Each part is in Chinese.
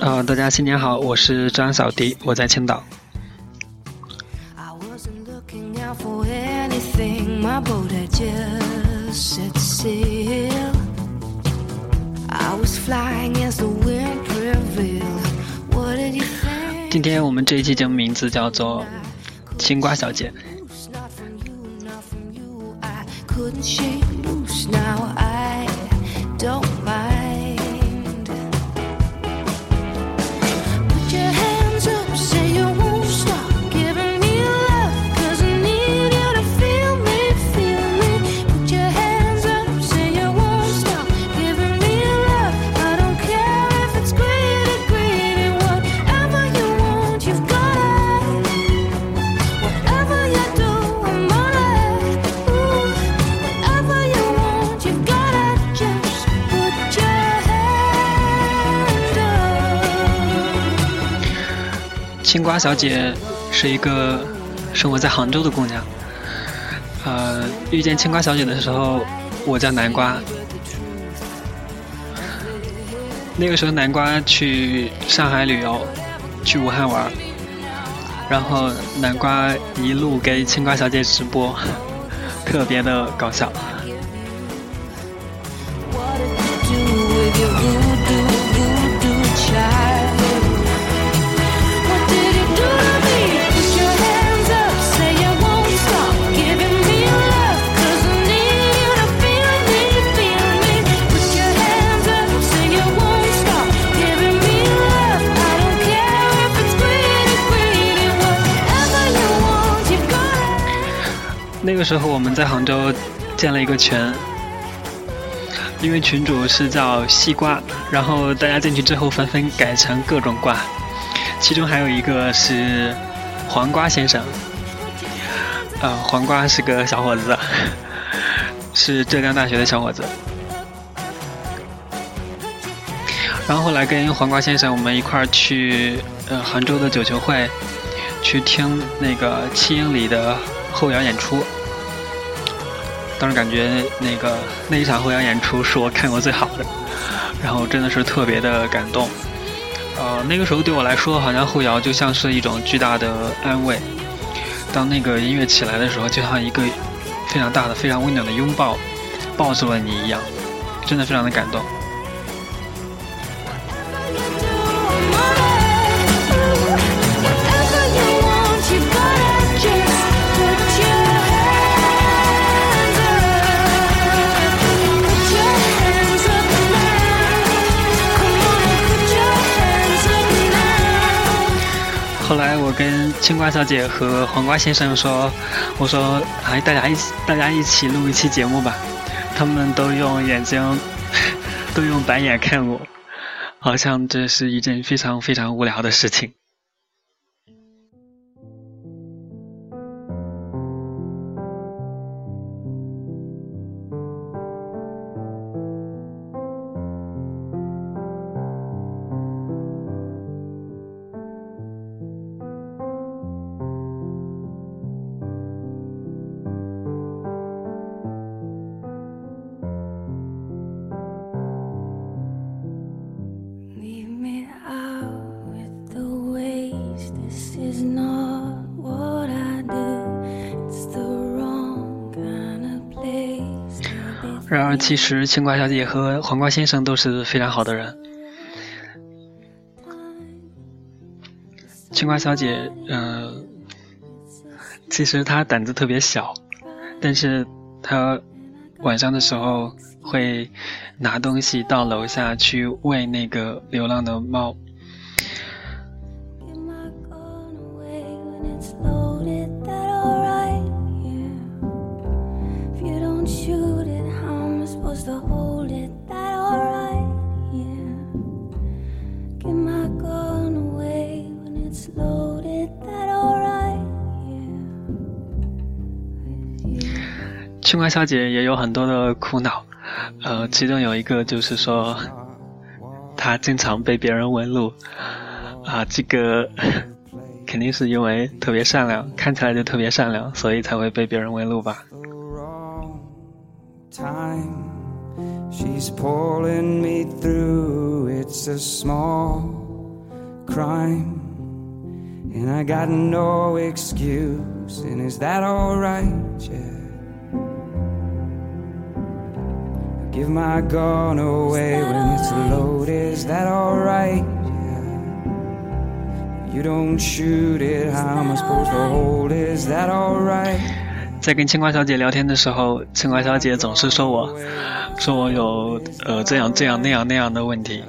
呃，大家新年好，我是张小迪，我在青岛。今天我们这一期节目名字叫做《青瓜小姐》。青瓜小姐是一个生活在杭州的姑娘。呃，遇见青瓜小姐的时候，我叫南瓜。那个时候，南瓜去上海旅游，去武汉玩，然后南瓜一路给青瓜小姐直播，特别的搞笑。个时候我们在杭州建了一个群，因为群主是叫西瓜，然后大家进去之后纷纷改成各种瓜，其中还有一个是黄瓜先生，呃，黄瓜是个小伙子，是浙江大学的小伙子，然后后来跟黄瓜先生我们一块儿去呃杭州的九球会，去听那个七英里的后摇演出。当时感觉那个那一场后摇演出是我看过最好的，然后真的是特别的感动。呃，那个时候对我来说，好像后摇就像是一种巨大的安慰。当那个音乐起来的时候，就像一个非常大的、非常温暖的拥抱，抱住了你一样，真的非常的感动。后来我跟青瓜小姐和黄瓜先生说：“我说，哎，大家一起，大家一起录一期节目吧。”他们都用眼睛，都用白眼看我，好像这是一件非常非常无聊的事情。然而，其实青瓜小姐和黄瓜先生都是非常好的人。青瓜小姐，嗯，其实她胆子特别小，但是她晚上的时候会拿东西到楼下去喂那个流浪的猫。小姐也有很多的苦恼，呃，其中有一个就是说，她经常被别人问路，啊，这个 肯定是因为特别善良，看起来就特别善良，所以才会被别人问路吧。crime. And I got no excuse, and is that alright? Yeah. Give my gun away when it's loaded, is that alright? You don't shoot it, how am I supposed to hold Is that alright? 在跟青瓜小姐聊天的时候，青瓜小姐总是说我，说我有呃这样这样那样那样的问题，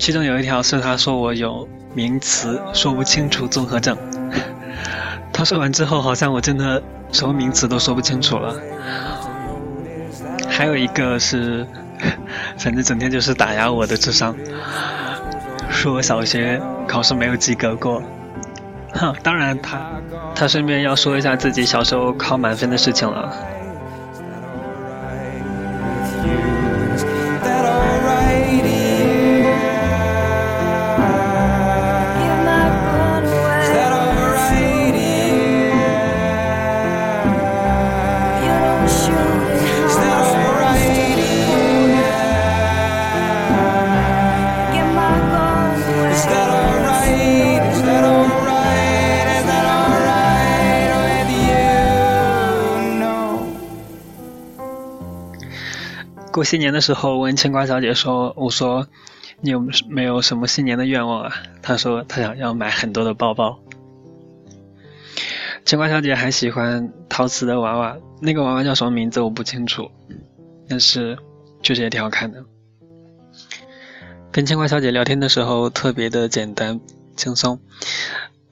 其中有一条是她说我有名词说不清楚综合症。她说完之后，好像我真的什么名词都说不清楚了。还有一个是，反正整天就是打压我的智商，说我小学考试没有及格过。哼，当然他，他顺便要说一下自己小时候考满分的事情了。过新年的时候，问青瓜小姐说：“我说，你有没有什么新年的愿望啊？”她说：“她想要买很多的包包。”青瓜小姐还喜欢陶瓷的娃娃，那个娃娃叫什么名字我不清楚，但是确实也挺好看的。跟青瓜小姐聊天的时候特别的简单轻松，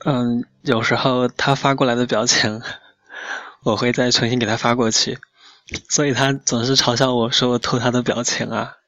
嗯，有时候她发过来的表情，我会再重新给她发过去。所以他总是嘲笑我说我偷他的表情啊。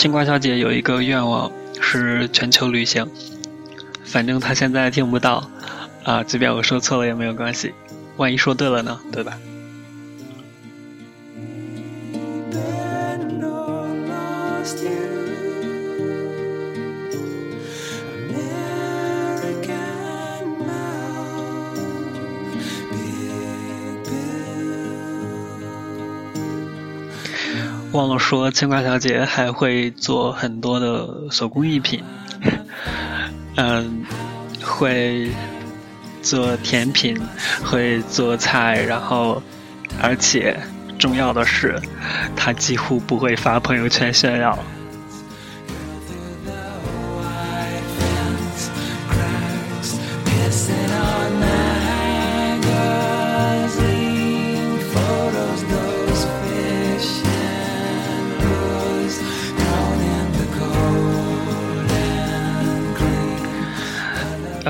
青瓜小姐有一个愿望是全球旅行，反正她现在听不到，啊，即便我说错了也没有关系，万一说对了呢，对吧？忘了说，青瓜小姐还会做很多的手工艺品，嗯，会做甜品，会做菜，然后，而且重要的是，她几乎不会发朋友圈炫耀。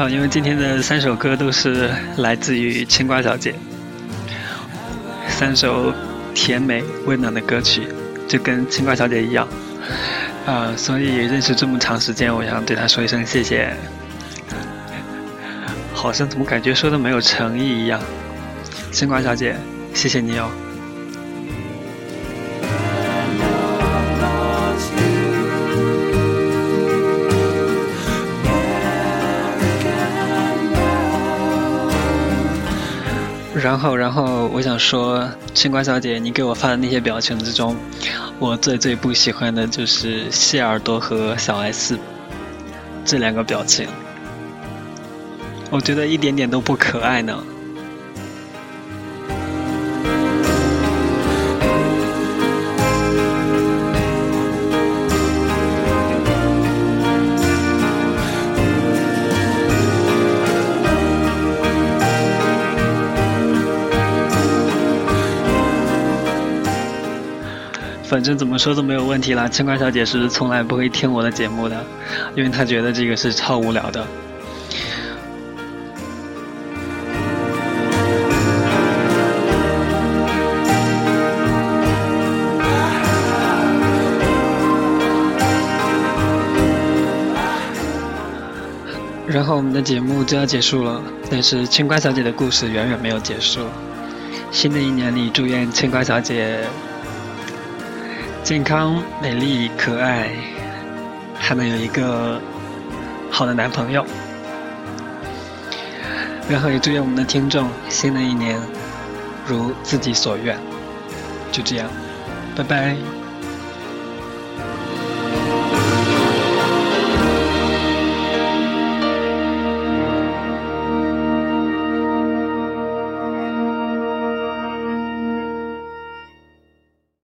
啊，因为今天的三首歌都是来自于青瓜小姐，三首甜美温暖的歌曲，就跟青瓜小姐一样，啊，所以认识这么长时间，我想对她说一声谢谢。好像怎么感觉说的没有诚意一样，青瓜小姐，谢谢你哦。然后，然后我想说，青瓜小姐，你给我发的那些表情之中，我最最不喜欢的就是谢耳朵和小 S 这两个表情，我觉得一点点都不可爱呢。反正怎么说都没有问题啦青瓜小姐是从来不会听我的节目的因为她觉得这个是超无聊的。然后我们的节目就要结束了但是青瓜小姐的故事远远没有结束。新的一年里祝愿青瓜小姐健康、美丽、可爱，还能有一个好的男朋友。然后也祝愿我们的听众，新的一年如自己所愿。就这样，拜拜。